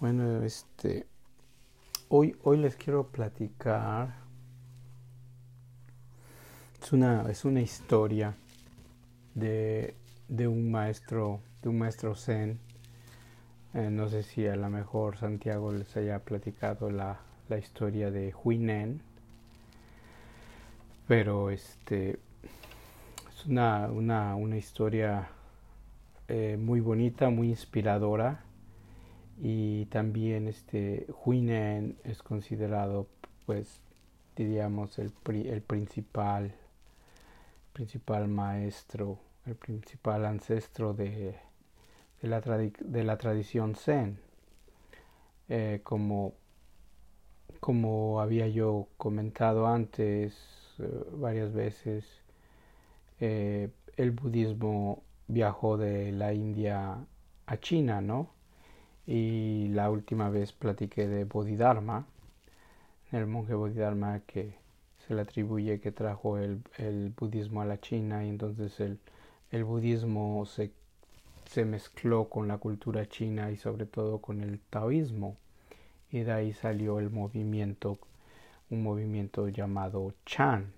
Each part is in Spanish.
Bueno, este, hoy, hoy les quiero platicar. Es una, es una historia de, de un maestro, de un maestro zen. Eh, no sé si a lo mejor Santiago les haya platicado la, la historia de Huinen, pero este es una, una, una historia eh, muy bonita, muy inspiradora y también este Huinen es considerado pues diríamos el, el principal principal maestro el principal ancestro de, de, la, de la, tradición zen. Eh, como como había yo comentado antes eh, varias veces eh, el budismo viajó de la India a China no y la última vez platiqué de Bodhidharma, el monje Bodhidharma que se le atribuye que trajo el, budismo a la China y entonces el, budismo se, se, mezcló con la cultura china y sobre todo con el taoísmo. Y de ahí salió el movimiento, un movimiento llamado Chan,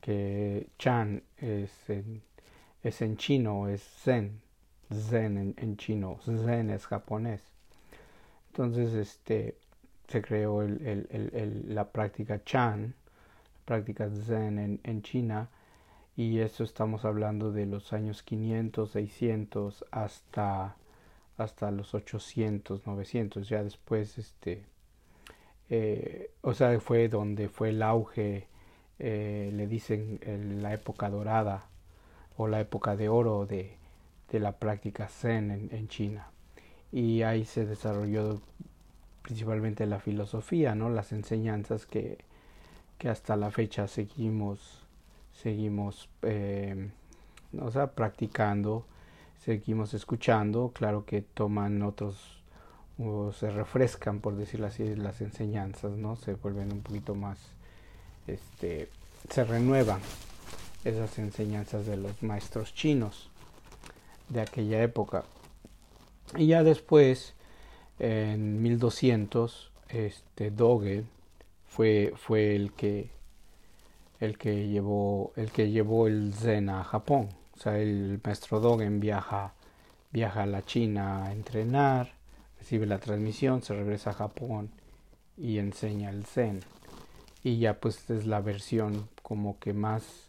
que Chan es en, es en chino, es Zen, Zen en, en chino, Zen es japonés entonces, este, se creó la práctica Chan, la práctica Zen en, China, y eso estamos hablando de los años 500, 600 hasta, hasta los 800, 900. Ya después, este, eh, o sea, fue donde fue el auge, eh, le dicen la época dorada o la época de oro de, de la práctica Zen en, en China y ahí se desarrolló principalmente la filosofía, ¿no? Las enseñanzas que, que hasta la fecha seguimos, seguimos, eh, o practicando, seguimos escuchando, claro que toman otros, o se refrescan, por decirlo así, las enseñanzas, ¿no? Se vuelven un poquito más, este, se renuevan esas enseñanzas de los maestros chinos de aquella época. Y ya después, en 1200, este fue, fue el que el que llevó el que llevó el Zen a Japón. O sea, el maestro Dogen viaja viaja a la China a entrenar, recibe la transmisión, se regresa a Japón y enseña el Zen. Y ya pues es la versión como que más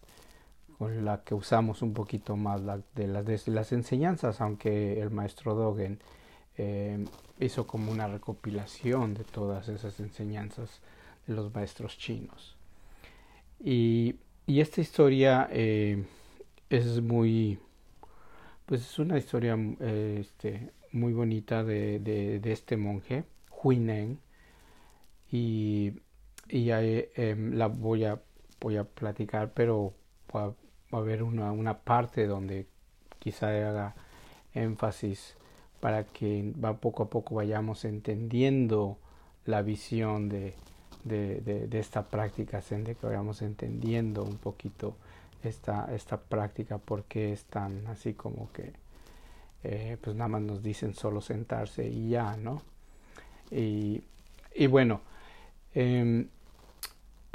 con la que usamos un poquito más de, las, enseñanzas, aunque el maestro Dogen eh, hizo como una recopilación de todas esas enseñanzas de los maestros chinos. Y, esta historia eh, es muy, pues es una historia eh, este, muy bonita de, este monje, Huinen, y, y em, la voy a platicar, pero va a haber una, una parte donde quizá haga énfasis para que va poco a poco vayamos entendiendo la visión de, de, de, esta práctica de que vayamos entendiendo un poquito esta, esta práctica, porque es tan así como que eh, pues nada más nos dicen solo sentarse y ya, ¿no? Y, y bueno, eh,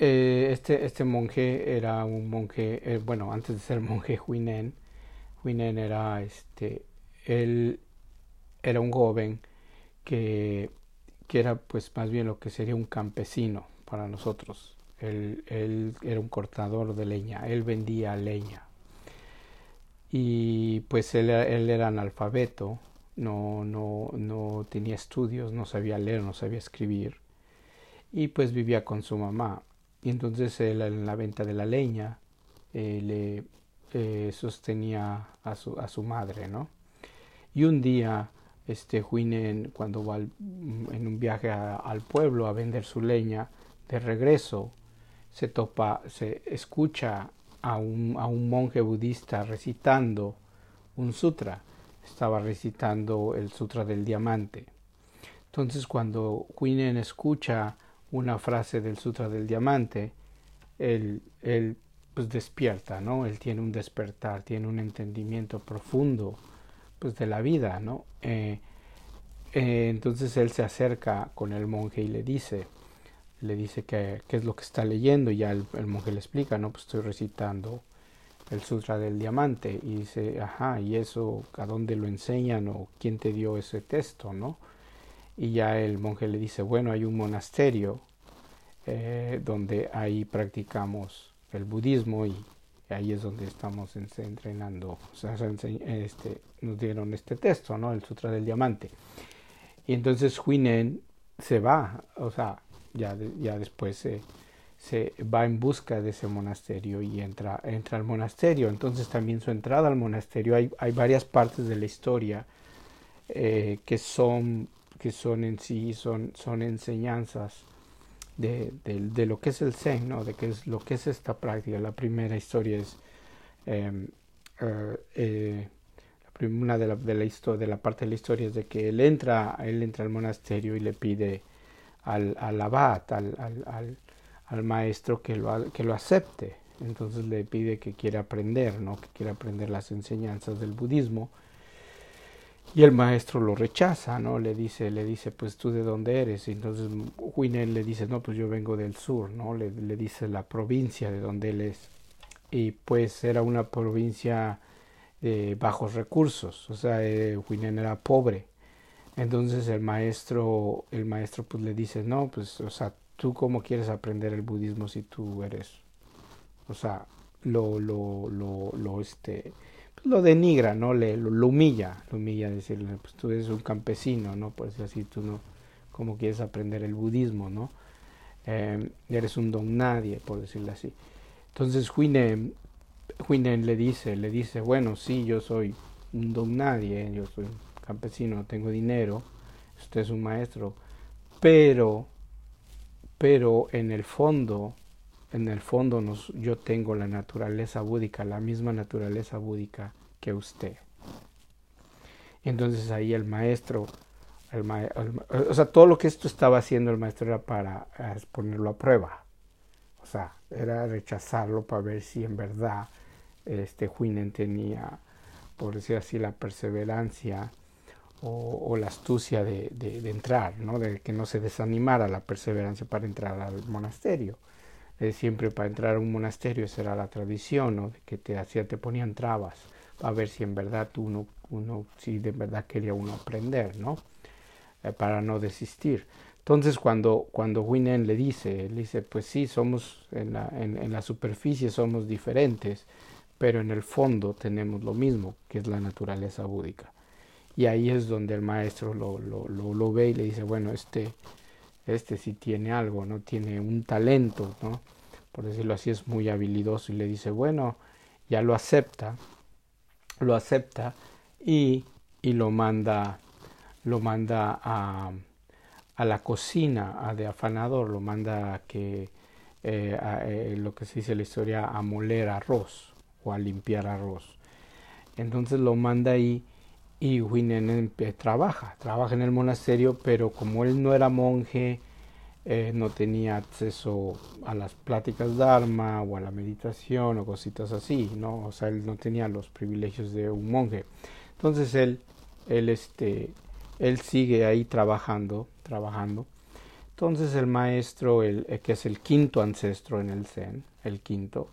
eh, este, este monje era un monje, eh, bueno, antes de ser monje Huinen, Huinen era, este, él era un joven que, que era pues más bien lo que sería un campesino para nosotros. Él, él era un cortador de leña, él vendía leña. Y pues él, él era analfabeto, no, no, no tenía estudios, no sabía leer, no sabía escribir. Y pues vivía con su mamá y entonces él en la venta de la leña eh, le eh, sostenía a su, a su madre, ¿no? Y un día, este Huinen, cuando va en un viaje al pueblo a vender su leña, de regreso se topa, se escucha a un, a un monje budista recitando un sutra. Estaba recitando el sutra del diamante. Entonces cuando Huinen escucha una frase del Sutra del Diamante, él, él pues despierta, ¿no? Él tiene un despertar, tiene un entendimiento profundo pues de la vida, ¿no? Eh, eh, entonces él se acerca con el monje y le dice, le dice que, qué es lo que está leyendo y ya el, monje le explica, no, pues estoy recitando el Sutra del Diamante y dice, ajá, ¿y eso a dónde lo enseñan o quién te dio ese texto, no? Y ya el monje le dice, bueno, hay un monasterio eh, donde ahí practicamos el budismo y ahí es donde estamos entrenando, o sea, este, nos dieron este texto, ¿no? El Sutra del Diamante. Y entonces Huinen se va, o sea, ya, ya después se, se va en busca de ese monasterio y entra, entra al monasterio. Entonces también su entrada al monasterio, hay, hay varias partes de la historia eh, que, son, que son en sí, son, son enseñanzas de, de, lo que es el Zen, ¿no? de qué es lo que es esta práctica. La primera historia es em, eh, eh, una de la, de la, de la parte de la historia es de que él entra, él entra al monasterio y le pide al, al abad, al, al, al, maestro que lo, que lo acepte. Entonces le pide que quiere aprender, ¿no? que quiere aprender las enseñanzas del budismo. Y el maestro lo rechaza, ¿no? Le dice, le dice, pues tú de dónde eres. Y entonces Huinel le dice, no, pues yo vengo del sur, ¿no? Le, dice la provincia de donde él es. Y pues era una provincia de bajos recursos, o sea, eh, era pobre. Entonces el maestro, el maestro pues le dice, no, pues, o sea, tú cómo quieres aprender el budismo si tú eres, o sea, lo, lo, lo, lo este, lo denigra, ¿no? Le, lo, humilla, lo humilla, decirle, pues tú eres un campesino, ¿no? Pues así tú no, cómo quieres aprender el budismo, ¿no? Eh, eres un don nadie, por decirlo así. Entonces Huine Huinen le dice, le dice, bueno, sí, yo soy un don nadie, yo soy un campesino, no tengo dinero, usted es un maestro, pero, pero en el fondo, en el fondo yo tengo la naturaleza búdica, la misma naturaleza búdica que usted. Entonces ahí el maestro, el o sea, todo lo que esto estaba haciendo el maestro era para ponerlo a prueba. O sea, era rechazarlo para ver si en verdad este Huinen tenía, por decir así, la perseverancia o, la astucia de, de, entrar, ¿no? de que no se desanimara la perseverancia para entrar al monasterio. Eh, siempre para entrar a un monasterio esa era la tradición, ¿no? que te hacía, te ponían trabas para ver si en verdad uno, uno si de verdad quería uno aprender, ¿no? Eh, para no desistir. Entonces cuando, cuando Winen le dice, le dice, pues sí, somos en la, en, la superficie somos diferentes, pero en el fondo tenemos lo mismo, que es la naturaleza búdica. Y ahí es donde el maestro lo, lo, lo, ve y le dice, bueno, este, este sí tiene algo, ¿no? Tiene un talento, ¿no? Por decirlo así, es muy habilidoso y le dice, bueno, ya lo acepta, lo acepta y, y lo manda, lo manda a, la cocina, a de afanador, lo manda a que, eh, a, eh, lo que se dice en la historia, a moler arroz o a limpiar arroz. Entonces lo manda ahí y Huinen trabaja, trabaja en el monasterio, pero como él no era monje, eh, no tenía acceso a las pláticas dharma o a la meditación o cositas así, ¿no? O sea, él no tenía los privilegios de un monje. Entonces él, él, este, él sigue ahí trabajando, trabajando. Entonces el maestro, el, que es el quinto ancestro en el Zen, el quinto,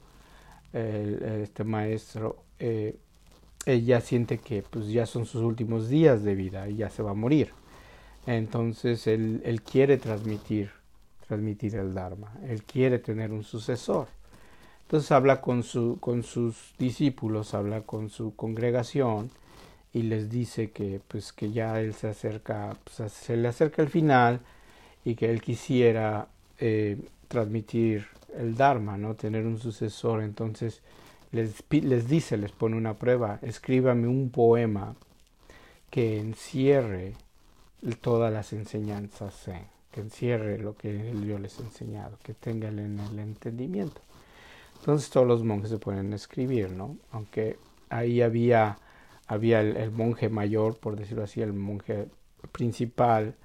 este maestro, eh, ella siente que pues ya son sus últimos días de vida y ya se va a morir. Entonces él, él quiere transmitir, transmitir el Dharma, él quiere tener un sucesor. Entonces habla con, su, con sus discípulos, habla con su congregación y les dice que pues que ya él se acerca, pues, se le acerca el final y que él quisiera eh, transmitir el Dharma, ¿no? Tener un sucesor. Entonces les, les dice, les pone una prueba, escríbame un poema que encierre todas las enseñanzas que encierre lo que yo les he enseñado, que tenga en el entendimiento. Entonces todos los monjes se pueden escribir, ¿no? Aunque ahí había, había el monje mayor, por decirlo así, el monje principal,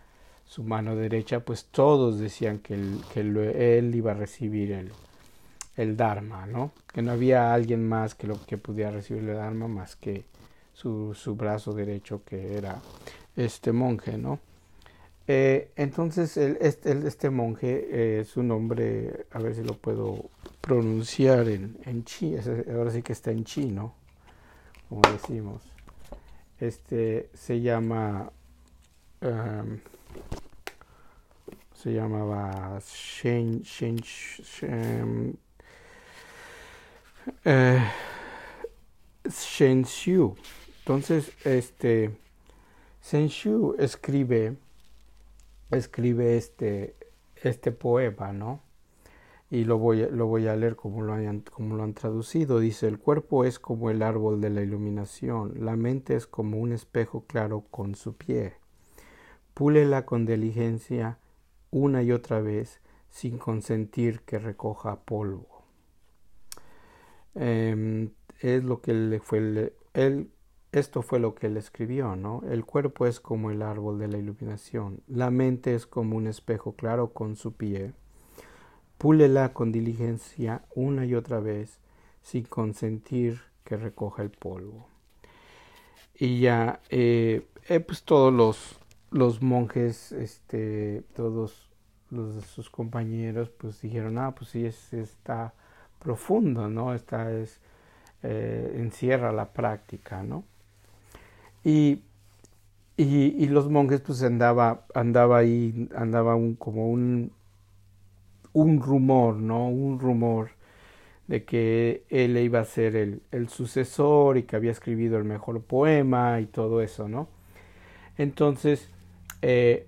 su mano derecha, pues todos decían que que él iba a recibir el, el Dharma, ¿no? Que no había alguien más que lo que pudiera recibir el Dharma más que su, su brazo derecho que era este monje, ¿no? Eh, entonces, este, este, monje, eh, su nombre, a ver si lo puedo pronunciar en, en chi, ahora sí que está en chi, ¿no? Como decimos. Este se llama, um, se llamaba Shen, Shen, Shen, eh. Entonces, este, Shen Xiu escribe escribe este, este poema, ¿no? Y lo voy, lo voy a leer como lo, como lo han traducido. Dice, el cuerpo es como el árbol de la iluminación, la mente es como un espejo claro con su pie. Púlela con diligencia una y otra vez sin consentir que recoja polvo. Eh, es lo que le fue él esto fue lo que él escribió, ¿no? El cuerpo es como el árbol de la iluminación, la mente es como un espejo claro con su pie. Púlela con diligencia una y otra vez, sin consentir que recoja el polvo. Y ya, eh, eh, pues todos los, los monjes, este, todos los de sus compañeros, pues dijeron, ah, pues sí, es, está profundo, ¿no? Esta es, eh, encierra la práctica, ¿no? Y, y, los monjes pues andaba, andaba ahí, andaba un, como un, un rumor, ¿no? Un rumor de que él iba a ser el, el sucesor y que había escrito el mejor poema y todo eso, ¿no? Entonces, eh,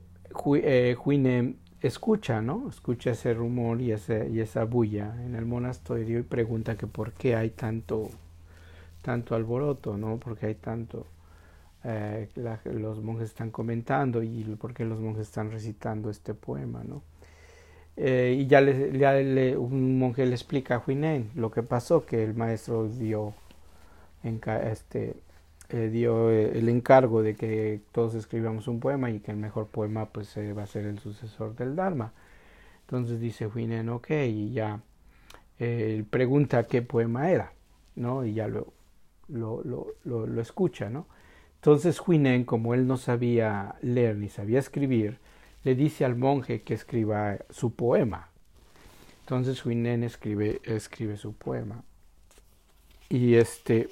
eh escucha, ¿no? Escucha ese rumor y, ese, y esa bulla en el monasterio y pregunta que por qué hay tanto, tanto alboroto, ¿no? Porque hay tanto, eh, los monjes están comentando y por qué los monjes están recitando este poema, ¿no? Eh, y ya, le, un monje le explica a Huinen lo que pasó, que el maestro dio, este, eh, dio el encargo de que todos escribamos un poema y que el mejor poema pues va a ser el sucesor del Dharma. Entonces dice Huinen, ok, y ya él pregunta qué poema era, ¿no? Y ya lo, lo, lo, lo escucha, ¿no? Entonces Huinen, como él no sabía leer ni sabía escribir, le dice al monje que escriba su poema. Entonces Huinen escribe, escribe su poema. Y este.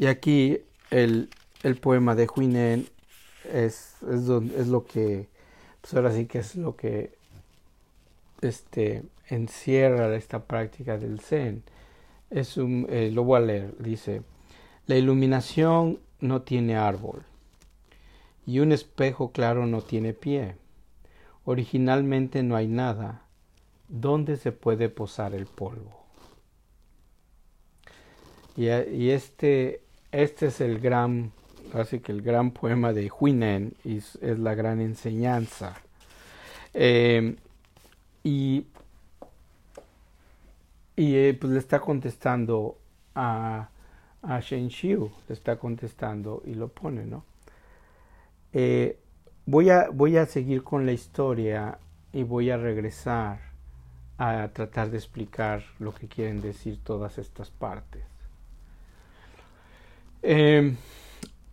Y aquí el, el poema de Huinen es, es, lo que. Pues ahora sí que es lo que este, encierra esta práctica del Zen. Es un, eh, lo voy a leer. Dice. La iluminación no tiene árbol y un espejo claro no tiene pie. Originalmente no hay nada. ¿Dónde se puede posar el polvo? Y, este, este es el gran, así que el gran poema de Huinen es, es la gran enseñanza. Eh, y y eh, pues le está contestando a a Shen Xiu, le está contestando y lo pone, ¿no? Eh, voy, a, voy a seguir con la historia y voy a regresar a tratar de explicar lo que quieren decir todas estas partes. Em,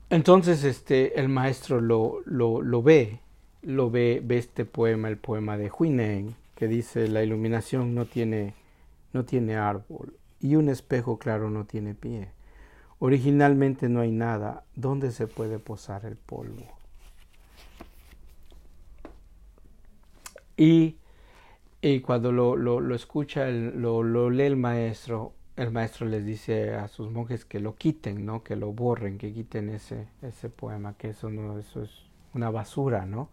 entonces, este, el maestro lo, lo, lo, ve, lo ve, ve este poema, el poema de Huineng, que dice la iluminación no tiene, no tiene árbol y un espejo claro no tiene pie. Originalmente no hay nada. ¿Dónde se puede posar el polvo? Y, y cuando lo, lo, lo escucha, lo, lo, lee el maestro, el maestro les dice a sus monjes que lo quiten, ¿no? Que lo borren, que quiten ese, ese poema, que eso no, eso es una basura, ¿no?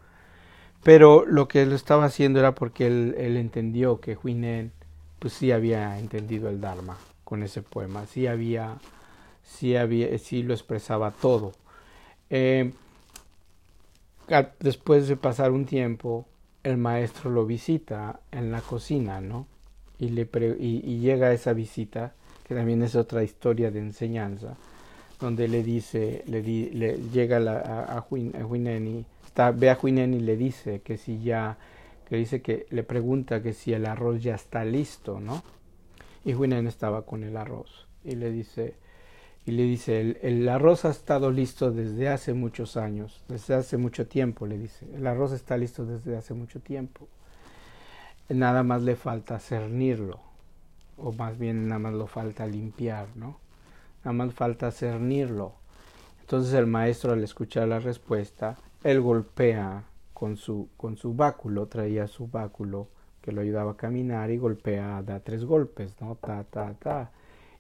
Pero lo que lo estaba haciendo era porque él, él entendió que Huinen, pues sí había entendido el Dharma con ese poema, sí había sí, había, sí lo expresaba todo. Eh, después de pasar un tiempo, el maestro lo visita en la cocina, ¿no? Y, le y, llega a esa visita, que también es otra historia de enseñanza, donde le dice, le, le llega a, a, está, ve a Huinen y le dice que si ya, que dice que le pregunta que si el arroz ya está listo, ¿no? Y Huinen estaba con el arroz y le dice, y le dice, el, arroz ha estado listo desde hace muchos años, desde hace mucho tiempo, le dice, el arroz está listo desde hace mucho tiempo. Nada más le falta cernirlo, o más bien nada más lo falta limpiar, ¿no? Nada más falta cernirlo. Entonces el maestro al escuchar la respuesta, él golpea con su, con su báculo, traía su báculo que lo ayudaba a caminar y golpea, da tres golpes, ¿no? Ta, ta, ta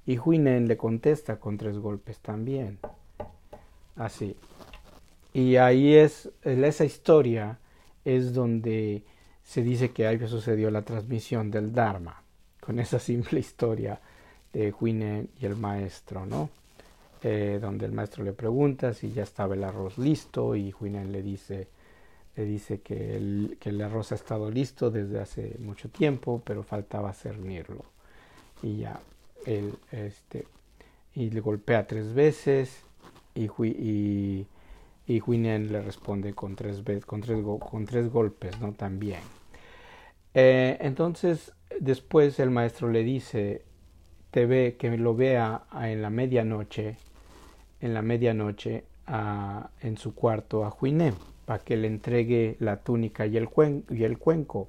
y Huinen le contesta con tres golpes también. Así. Y ahí es, esa historia es donde se dice que ahí sucedió la transmisión del Dharma, con esa simple historia de Huinen y el maestro, ¿no? Eh, donde el maestro le pregunta si ya estaba el arroz listo y Huinen le dice, le dice que el, que el arroz ha estado listo desde hace mucho tiempo, pero faltaba cernirlo. Y ya, el, este, y le golpea tres veces y, y, y Huinen le responde con tres, con tres, con tres golpes, ¿no? También. Eh, entonces, después el maestro le dice, te ve, que lo vea en la medianoche, en la medianoche, en su cuarto a Huinen, para que le entregue la túnica y el, y el cuenco.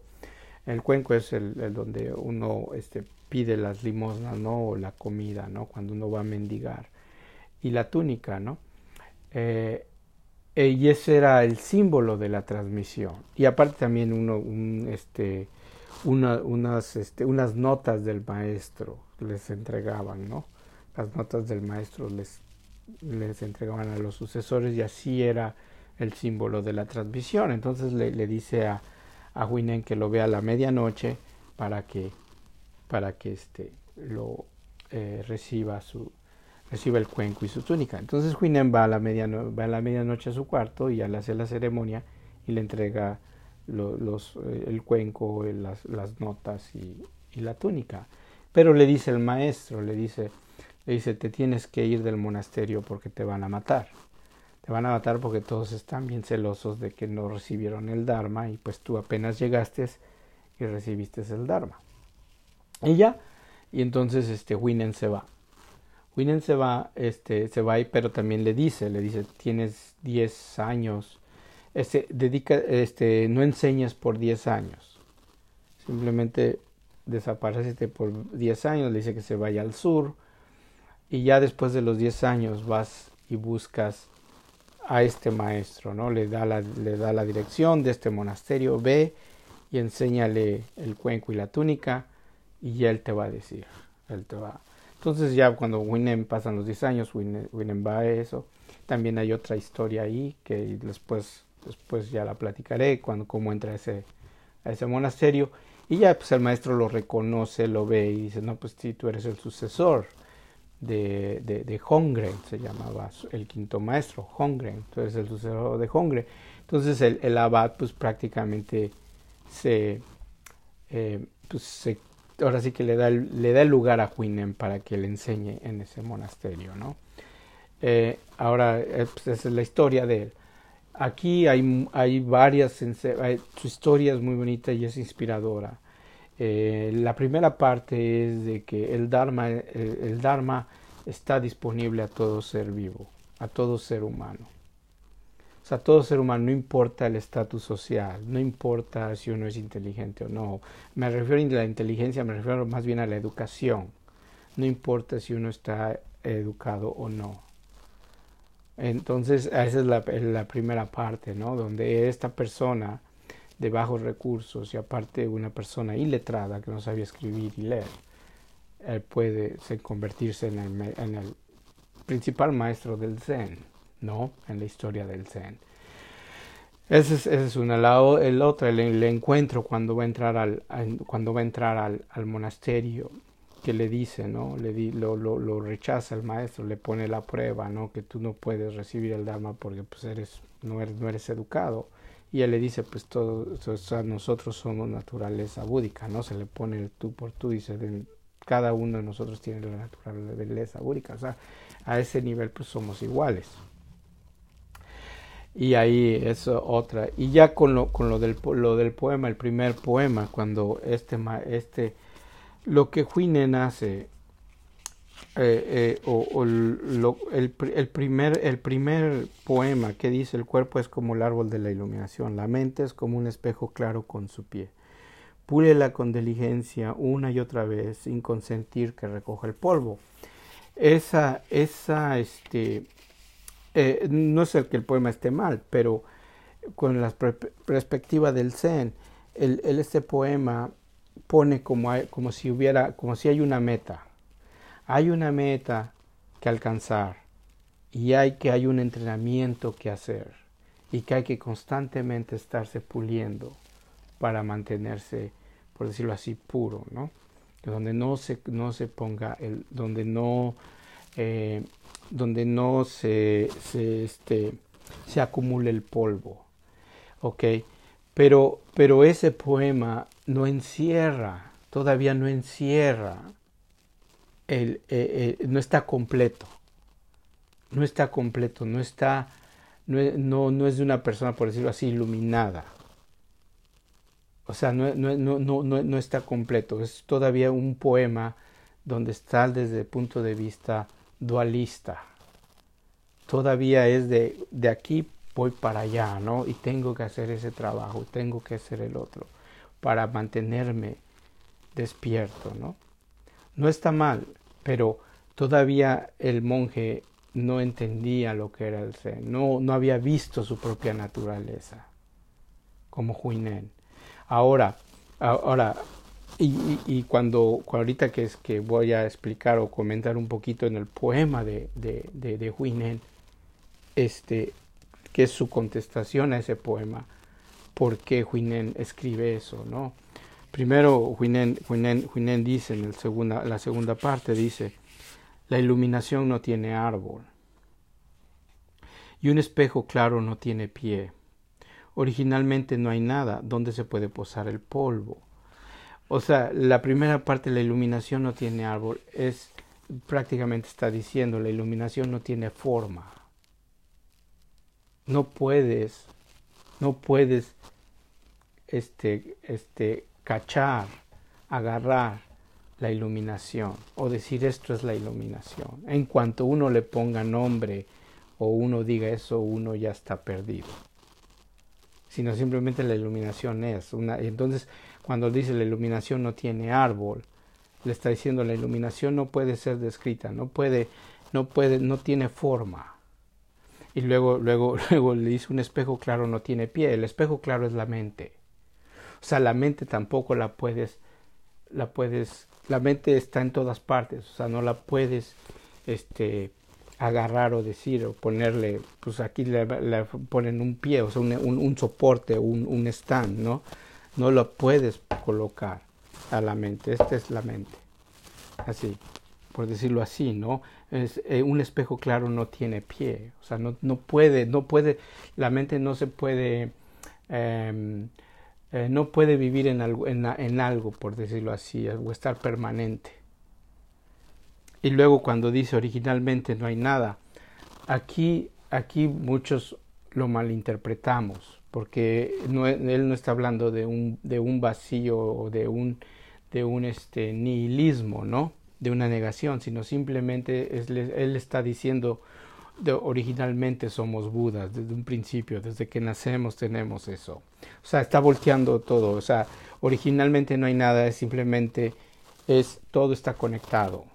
El cuenco es el, el donde uno este, pide las limosnas, ¿no? O la comida, ¿no? Cuando uno va a mendigar. Y la túnica, ¿no? Eh, y ese era el símbolo de la transmisión. Y aparte también uno, un, este, una, unas, este, unas notas del maestro les entregaban, ¿no? Las notas del maestro les, les entregaban a los sucesores y así era el símbolo de la transmisión. Entonces le, le dice a, a Huinen que lo vea a la medianoche para que para que este lo eh, reciba su reciba el cuenco y su túnica. Entonces Huinen va a la a medianoche a su cuarto y al hacer la ceremonia y le entrega eh, el cuenco, las, notas y, la túnica. Pero le dice el maestro, le dice, le dice, te tienes que ir del monasterio porque te van a matar. Te van a matar porque todos están bien celosos de que no recibieron el Dharma y pues tú apenas llegaste y recibiste el Dharma. Y ya, y entonces este Winen se va. Winen se va, este, se va, pero también le dice, le dice, tienes 10 años, este, dedica, este, no enseñas por 10 años. Simplemente desaparecete por 10 años, le dice que se vaya al sur, y ya después de los 10 años vas y buscas a este maestro, ¿no? Le da la, le da la dirección de este monasterio, ve y enséñale el cuenco y la túnica, y ya él te va a decir, él te va. Entonces ya cuando Winem pasan los 10 años, Winem, va a eso. También hay otra historia ahí que después, después ya la platicaré cuando cómo entra a ese, a ese monasterio. Y ya pues el maestro lo reconoce, lo ve y dice, no, pues sí, tú eres el sucesor de, de, Hongren, se llamaba el quinto maestro, Hongren, tú eres el sucesor de Hongren. Entonces el, el abad pues prácticamente se, eh, pues, se ahora sí que le da el, le da el lugar a Huinen para que le enseñe en ese monasterio, ¿no? Eh, ahora, eh, pues esa es la historia de él. Aquí hay, hay varias, su historia es muy bonita y es inspiradora. Eh, la primera parte es de que el Dharma, el Dharma está disponible a todo ser vivo, a todo ser humano. O sea, todo ser humano, no importa el estatus social, no importa si uno es inteligente o no. Me refiero a la inteligencia, me refiero más bien a la educación. No importa si uno está educado o no. Entonces, esa es la, primera parte, ¿no? Donde esta persona de bajos recursos y aparte una persona iletrada que no sabía escribir y leer, él puede convertirse en el principal maestro del Zen. ¿No? En la historia del Zen. Ese es, ese es una. el otro, el, encuentro cuando va a entrar al, cuando va a entrar al, monasterio, que le dice, ¿no? Le di, lo, lo, rechaza el maestro, le pone la prueba, ¿no? Que tú no puedes recibir el Dharma porque pues eres, no eres, educado. Y él le dice, pues todos, nosotros somos naturaleza búdica, ¿no? Se le pone el tú por tú, dice, cada uno de nosotros tiene la naturaleza búdica. O sea, a ese nivel pues somos iguales. Y ahí es otra. Y ya con lo, con lo, del, lo del poema, el primer poema, cuando este, este lo que Huinen hace eh, o, el, primer, el primer poema que dice el cuerpo es como el árbol de la iluminación, la mente es como un espejo claro con su pie. Púlela con diligencia una y otra vez sin consentir que recoja el polvo. Esa, esa, este, eh, no es el que el poema esté mal, pero con la perspectiva del Zen, el, este poema pone como, como si hubiera, como si hay una meta. Hay una meta que alcanzar y hay que hay un entrenamiento que hacer y que hay que constantemente estarse puliendo para mantenerse, por decirlo así, puro, ¿no? Donde no se, no se ponga el, donde no, eh, donde no se, se, este, se acumule el polvo, ¿ok? Pero, pero ese poema no encierra, todavía no encierra, el, eh, eh, no está completo, no está completo, no está, no, no, no, es de una persona, por decirlo así, iluminada. O sea, no, no, no, no, está completo, es todavía un poema donde está desde el punto de vista dualista. Todavía es de, de aquí voy para allá, ¿no? Y tengo que hacer ese trabajo, tengo que hacer el otro, para mantenerme despierto, ¿no? No está mal, pero todavía el monje no entendía lo que era el Zen, no, no había visto su propia naturaleza, como Huinen. Ahora, ahora, y, y, cuando, ahorita que es que voy a explicar o comentar un poquito en el poema de, de, de, de Huinen, este, que es su contestación a ese poema, por qué Huinen escribe eso, ¿no? Primero, Huinen, Huinen, dice en el segunda, la segunda parte, dice, la iluminación no tiene árbol y un espejo claro no tiene pie. Originalmente no hay nada donde se puede posar el polvo. O sea, la primera parte, la iluminación no tiene árbol, es prácticamente está diciendo, la iluminación no tiene forma no puedes, no puedes este, este, cachar, agarrar la iluminación o decir esto es la iluminación. En cuanto uno le ponga nombre o uno diga eso, uno ya está perdido. Sino simplemente la iluminación es una. Entonces, cuando dice la iluminación no tiene árbol, le está diciendo la iluminación no puede ser descrita, no puede, no puede, no tiene forma y luego, luego, luego le dice un espejo claro no tiene pie. El espejo claro es la mente. O sea, la mente tampoco la puedes, la puedes, la mente está en todas partes. O sea, no la puedes, este, agarrar o decir o ponerle, pues aquí le, ponen un pie, o sea, un, un, soporte, un, un stand, ¿no? No lo puedes colocar a la mente. Esta es la mente. Así por decirlo así, ¿no? Es, eh, un espejo claro no tiene pie, o sea, no, no puede, no puede, la mente no se puede, em, eh, no puede vivir en algo, en, en algo, por decirlo así, o estar permanente. Y luego cuando dice originalmente no hay nada, aquí, aquí muchos lo malinterpretamos, porque no, él no está hablando de un, de un vacío o de un, de un este, nihilismo, ¿no? de una negación, sino simplemente él está diciendo originalmente somos Budas, desde un principio, desde que nacemos tenemos eso. O sea, está volteando todo, o sea, originalmente no hay nada, simplemente es todo está conectado.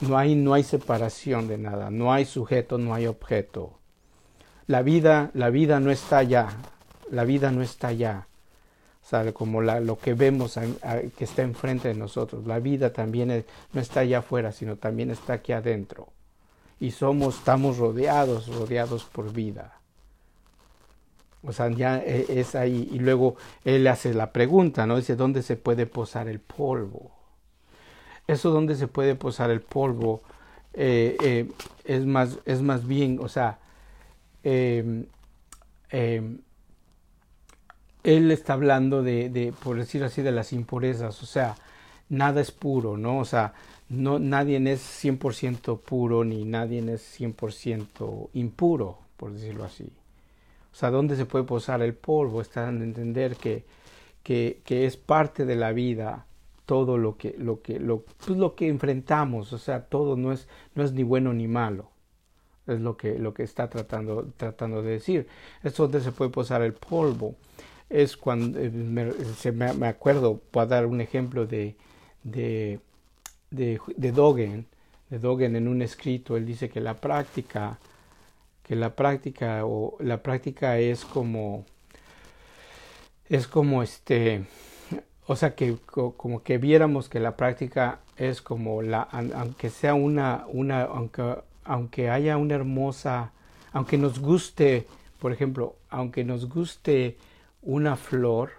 No hay no hay separación de nada, no hay sujeto, no hay objeto. La vida, la vida no está allá, la vida no está allá como la, lo que vemos que está enfrente de nosotros. La vida también no está allá afuera, sino también está aquí adentro. Y somos, estamos rodeados, rodeados por vida. O sea, ya e, es ahí. Y luego él hace la pregunta, ¿no? Dice, ¿dónde se puede posar el polvo? Eso dónde se puede posar el polvo eh, eh, es, más, es más bien, o sea, eh, él está hablando de, por decir así, de las impurezas, o sea, nada es puro, ¿no? O sea, no, nadie es 100% puro ni nadie es 100% impuro, por decirlo así. O sea, ¿dónde se puede posar el polvo? Está a entender que, que, es parte de la vida todo lo que, lo que, pues lo que enfrentamos, o sea, todo no es, no es ni bueno ni malo. Es lo que, lo que está tratando, tratando de decir. Es donde se puede posar el polvo. Es cuando, eh, me, se me, me, acuerdo, a dar un ejemplo de, de, de, de Dogen, de Dogen en un escrito, él dice que la práctica, que la práctica o la práctica es como, es como este, o sea que como que viéramos que la práctica es como la aunque sea una una aunque aunque haya una hermosa aunque nos guste por ejemplo aunque nos guste una flor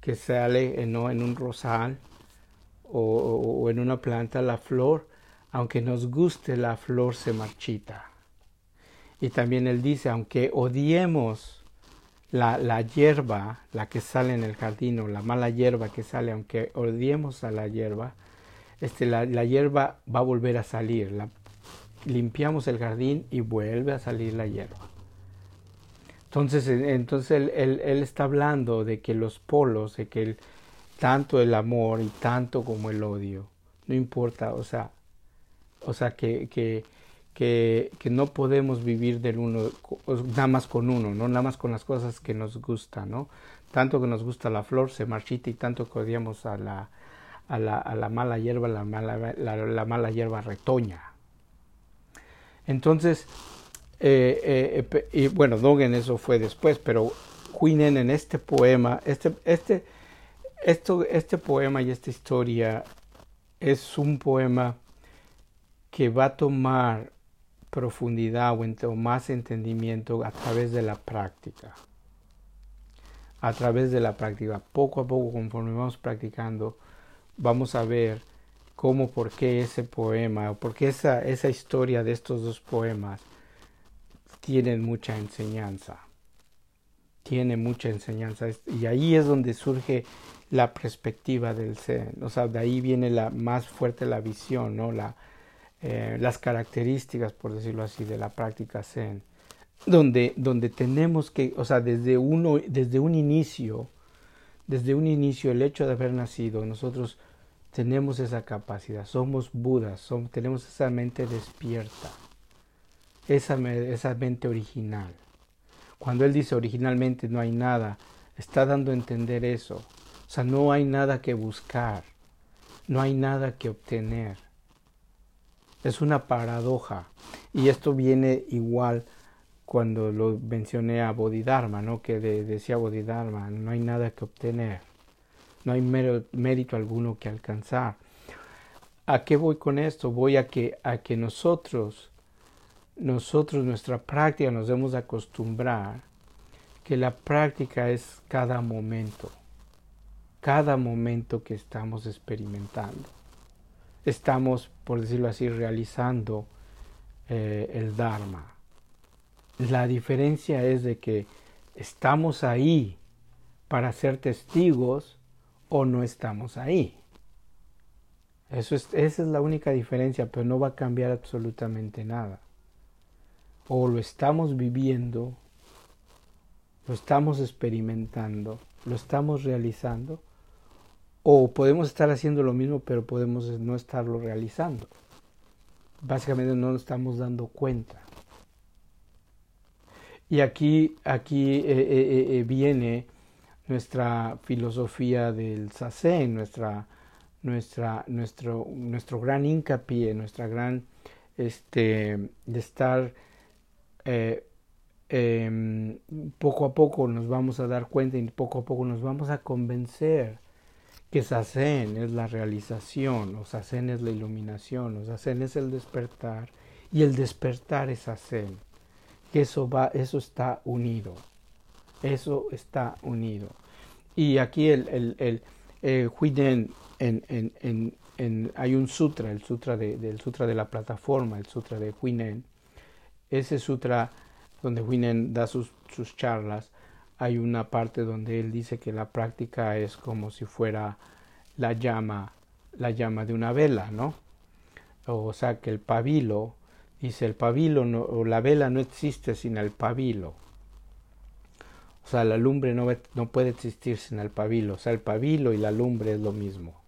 que sale ¿no? en un rosal o, en una planta la flor aunque nos guste la flor se marchita y también él dice aunque odiemos la, hierba, la que sale en el jardín, o la mala hierba que sale, aunque odiemos a la hierba, este, la, la hierba va a volver a salir. Limpiamos el jardín y vuelve a salir la hierba. Entonces, entonces él, él, está hablando de que los polos, de que tanto el amor y tanto como el odio, no importa, o sea, o sea que, que que, no podemos vivir del uno, nada más con uno, ¿no? Nada más con las cosas que nos gustan, ¿no? Tanto que nos gusta la flor se marchita y tanto que odiamos a la, a la, a la mala hierba, la mala, la, la mala hierba retoña. Entonces, eh, eh, y bueno, Dogen eso fue después, pero Huinen en este poema, este, este, esto, este poema y esta historia es un poema que va a tomar profundidad o más entendimiento a través de la práctica. A través de la práctica, poco a poco, conforme vamos practicando, vamos a ver cómo, por qué ese poema, o por qué esa, esa historia de estos dos poemas tienen mucha enseñanza. Tiene mucha enseñanza. Y ahí es donde surge la perspectiva del Zen. O sea, de ahí viene la más fuerte la visión, ¿no? Eh, las características, por decirlo así, de la práctica Zen, donde, donde tenemos que, o sea, desde, uno, desde un inicio, desde un inicio, el hecho de haber nacido, nosotros tenemos esa capacidad, somos Budas, somos, tenemos esa mente despierta, esa, esa mente original. Cuando él dice originalmente no hay nada, está dando a entender eso. O sea, no hay nada que buscar, no hay nada que obtener. Es una paradoja. Y esto viene igual cuando lo mencioné a Bodhidharma, ¿no? que decía Bodhidharma, no hay nada que obtener, no hay mérito alguno que alcanzar. ¿A qué voy con esto? Voy a que, a que nosotros, nosotros, nuestra práctica, nos debemos acostumbrar que la práctica es cada momento, cada momento que estamos experimentando estamos, por decirlo así, realizando eh, el Dharma. La diferencia es de que estamos ahí para ser testigos o no estamos ahí. Eso es, esa es la única diferencia, pero no va a cambiar absolutamente nada. O lo estamos viviendo, lo estamos experimentando, lo estamos realizando, o podemos estar haciendo lo mismo, pero podemos no estarlo realizando. Básicamente no nos estamos dando cuenta. Y aquí, aquí eh, eh, eh, viene nuestra filosofía del Sazen, nuestra, nuestra, nuestro, nuestro gran hincapié, nuestra gran este, de estar em, poco a poco nos vamos a dar cuenta y poco a poco nos vamos a convencer que Sazen es la realización, o Sazen es la iluminación, o Sazen es el despertar, y el despertar es Sazen. Que eso va, eso está unido. Eso está unido. Y aquí el, el, el, eh, Huiden, en, en, en, hay un sutra, el sutra de, del sutra de la plataforma, el sutra de Huinen. Ese sutra donde Huinen da sus, sus charlas, hay una parte donde él dice que la práctica es como si fuera la llama, la llama de una vela, ¿no? O sea que el pabilo, dice el pabilo no, o la vela no existe sin el pabilo. O sea, la lumbre no, no puede existir sin el pabilo. O sea, el pabilo y la lumbre es lo mismo.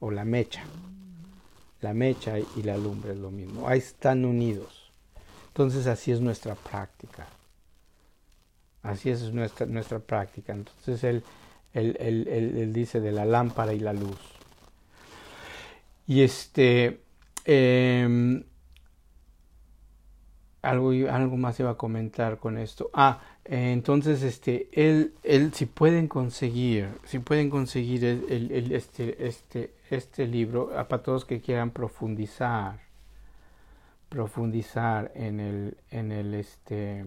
o la mecha. La mecha y la lumbre es lo mismo. Ahí están unidos. Entonces así es nuestra práctica. Así es nuestra, nuestra práctica. Entonces él, dice de la lámpara y la luz. Y este... Em, algo, algo más iba a comentar con esto. Ah, entonces, este, él, él, si pueden conseguir, si pueden conseguir el, el, este, este, este libro, para todos que quieran profundizar, profundizar en el, en el, este,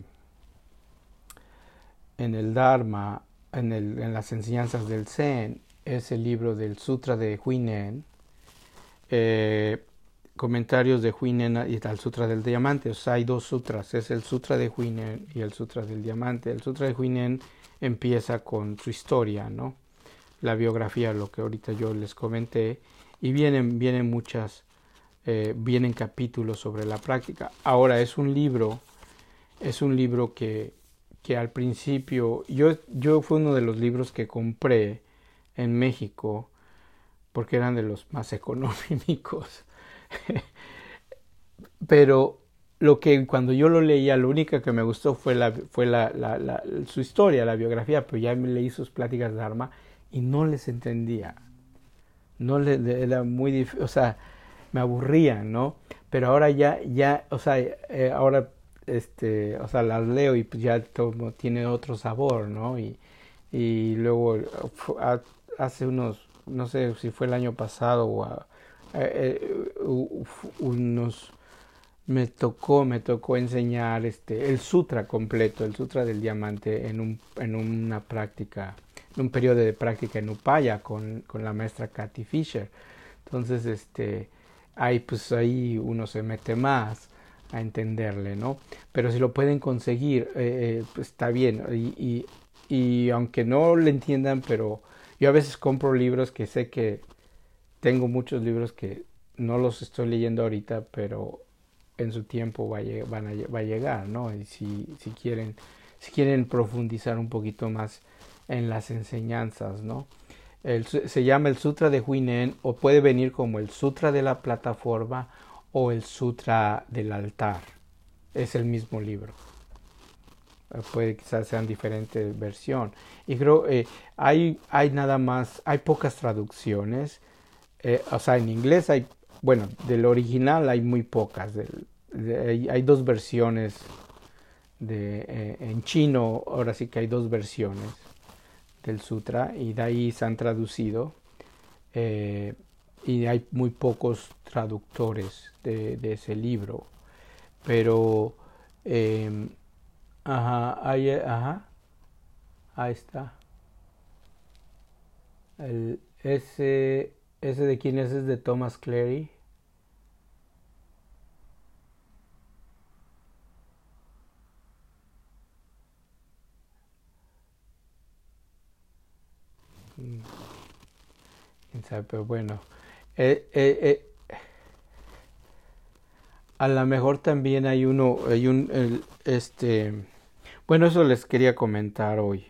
en el Dharma, en, el, en las enseñanzas del Zen, es el libro del Sutra de Huinen. Eh, comentarios de Huinen y el Sutra del Diamante. O sea, hay dos sutras, es el Sutra de Huinen y el Sutra del Diamante. El Sutra de Huinen empieza con su historia, ¿no? La biografía, lo que ahorita yo les comenté, y vienen, vienen muchas, eh, vienen capítulos sobre la práctica. Ahora es un libro, es un libro que, que al principio, yo, yo fue uno de los libros que compré en México, porque eran de los más económicos Pero lo que cuando yo lo leía, lo único que me gustó fue, la, fue la, su historia, la biografía, pero ya leí sus pláticas de arma y no les entendía. No le, era muy difícil, o sea, me aburrían, ¿no? Pero ahora ya, ya, o sea, eh, ahora, este, o sea, las leo y pues ya tiene otro sabor, ¿no? Y, y luego, hace unos, no sé si fue el año pasado o eh, eh, unos me tocó me tocó enseñar este el sutra completo el sutra del diamante en un en una práctica en un periodo de práctica en Upaya con, con la maestra Kathy Fisher. Entonces este ahí pues ahí uno se mete más a entenderle no pero si lo pueden conseguir eh, pues está bien. Y, y aunque no le entiendan pero yo a veces compro libros que sé que tengo muchos libros que no los estoy leyendo ahorita, pero en su tiempo va a, van a, llegar, ¿no? Y si, quieren, profundizar un poquito más en las enseñanzas, ¿no? Se llama el Sutra de Huinen o puede venir como el Sutra de la plataforma o el Sutra del altar. Es el mismo libro. Eh, puede quizás sean diferentes versiones. Y creo eh, hay, hay nada más, hay pocas traducciones eh, o sea, en inglés hay, bueno, del original hay muy pocas. hay, dos versiones. De, eh, en chino, ahora sí que hay dos versiones del sutra y de ahí se han traducido. Eh, y hay muy pocos traductores de, ese libro. Pero, ajá, ahí, ajá, ahí está. El, ese ¿Ese de quién es? Es de Thomas Clary. Mm. Pero bueno. Eh, eh, eh, a lo mejor también hay uno, hay un, este, bueno, eso les quería comentar hoy.